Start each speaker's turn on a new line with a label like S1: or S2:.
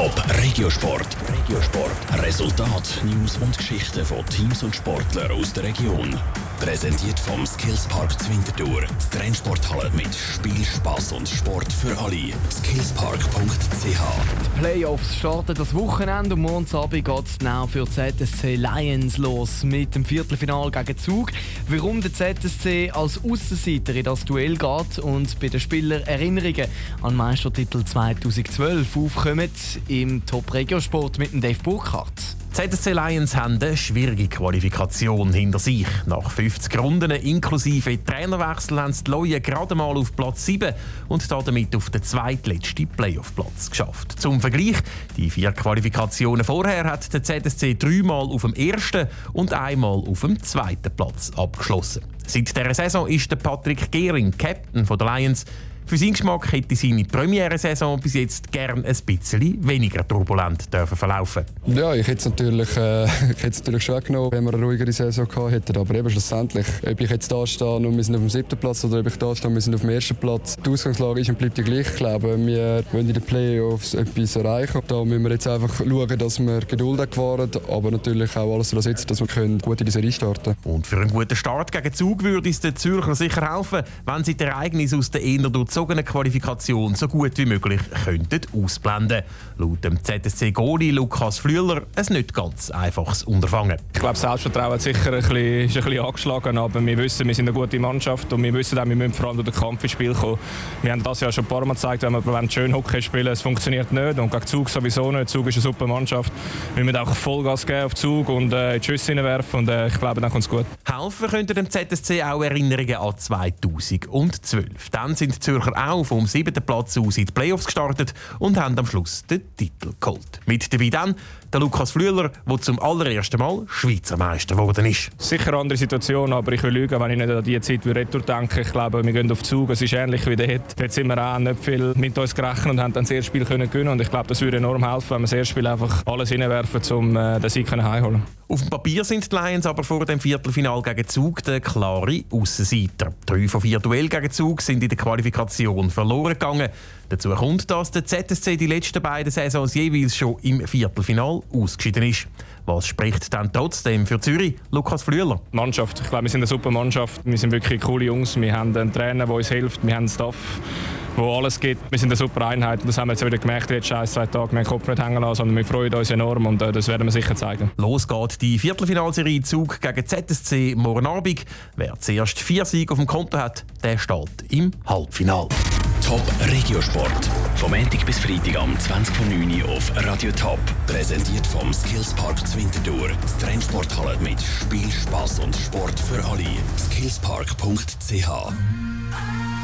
S1: Top Regiosport. Regiosport. Resultat, News und Geschichten von Teams und Sportlern aus der Region. Präsentiert vom Skillspark Zwintertour. Die Trennsporthalle mit Spiel, Spass und Sport für alle. Skillspark.ch.
S2: Die Playoffs starten das Wochenende und morgen Abend geht es genau für ZSC Lions los mit dem Viertelfinal gegen Zug. Warum der ZSC als Aussenseiter in das Duell geht und bei den Spielern Erinnerungen an Meistertitel 2012 aufkommen im Top Regiosport mit dem Dave Burkhardt.
S3: ZSC Lions haben eine schwierige Qualifikation hinter sich. Nach 50 Runden inklusive Trainerwechsel haben die Leute gerade mal auf Platz 7 und damit auf den zweitletzten Playoff-Platz geschafft. Zum Vergleich, die vier Qualifikationen vorher hat der ZSC dreimal auf dem ersten und einmal auf dem zweiten Platz abgeschlossen. Seit dieser Saison ist der Patrick Gehring Captain der Lions. Für seinen Geschmack hätte seine Premiere-Saison bis jetzt gern ein bisschen weniger turbulent dürfen verlaufen
S4: Ja, ich hätte es natürlich, äh, ich hätte es natürlich schon genommen, wenn wir eine ruhigere Saison gehabt hätten. Aber eben schlussendlich, ob ich jetzt da stehe und wir sind auf dem siebten Platz oder ob ich da stehe und wir sind auf dem ersten Platz, die Ausgangslage ist und bleibt die gleich. Ich glaube, wir wollen in den Playoffs etwas erreichen. Da müssen wir jetzt einfach schauen, dass wir Geduld haben aber natürlich auch alles daran setzen, dass wir können gut in die Serie starten
S3: können. Und für einen guten Start gegen Zug würde es den Zürcher sicher helfen, wenn sie die Ereignisse aus der eher durchzogenen Qualifikation so gut wie möglich könnten ausblenden Laut dem ZSC-Goli Lukas Flühler ein nicht ganz einfaches Unterfangen.
S5: Ich glaube, Selbstvertrauen ist sicher ein bisschen, ist ein bisschen angeschlagen, aber wir wissen, wir sind eine gute Mannschaft und wir wissen auch, wir müssen vor allem durch den Kampf ins Spiel kommen. Wir haben das ja schon ein paar Mal gezeigt, wenn wir schön Hockey spielen, es funktioniert nicht und gegen Zug sowieso nicht. Zug ist eine super Mannschaft. Wir müssen auch Vollgas geben auf Zug und äh, die Schüsse hineinwerfen und äh, ich glaube, dann kommt es gut.
S3: Helfen könnte dem ZSC auch Erinnerungen an 2012. Dann sind die Zürcher auch vom siebten Platz aus in die Playoffs gestartet und haben am Schluss den Titel geholt. Mit dabei dann der Lukas Flühler, der zum allerersten Mal Schweizer Meister geworden ist.
S5: Sicher eine andere Situation, aber ich will lügen, wenn ich nicht an die Zeit wie Retour denke. Ich glaube, wir gehen auf Zug. Es ist ähnlich wie dort. Dort sind wir auch nicht viel mit uns gerechnet und haben dann das erste Spiel können gewinnen. Und ich glaube, das würde enorm helfen, wenn wir das erste Spiel einfach alles hinwerfen, um äh, den Sieg heimholen
S3: Auf dem Papier sind die Lions aber vor dem Viertelfinal gegen Zug der klare Aussenseiter. Drei von vier Duell gegen Zug sind in der Qualifikation verloren gegangen. Dazu kommt, dass der ZSC die letzten beiden Saisons jeweils schon im Viertelfinal ausgeschieden ist. Was spricht dann trotzdem für Zürich? Lukas Flühler.
S5: Mannschaft. Ich glaube, wir sind eine super Mannschaft. Wir sind wirklich coole Jungs. Wir haben einen Trainer, der uns hilft. Wir haben einen Staff, wo alles gibt. Wir sind eine super Einheit. Das haben wir jetzt wieder gemerkt, jetzt scheiß zwei Tage. Wir haben den Kopf nicht hängen lassen, sondern wir freuen uns enorm und äh, das werden wir sicher zeigen.
S3: Los geht die Viertelfinalserie Zug gegen ZSC morgen Abend. Wer zuerst vier Siege auf dem Konto hat, der steht im Halbfinale.
S1: Top Regiosport. Vom Montag bis Freitag am 20.09 Uhr auf Radio Top. Präsentiert vom Skillspark Zwintertour. Die Trennsporthalle mit Spiel, Spass und Sport für alle. Skillspark.ch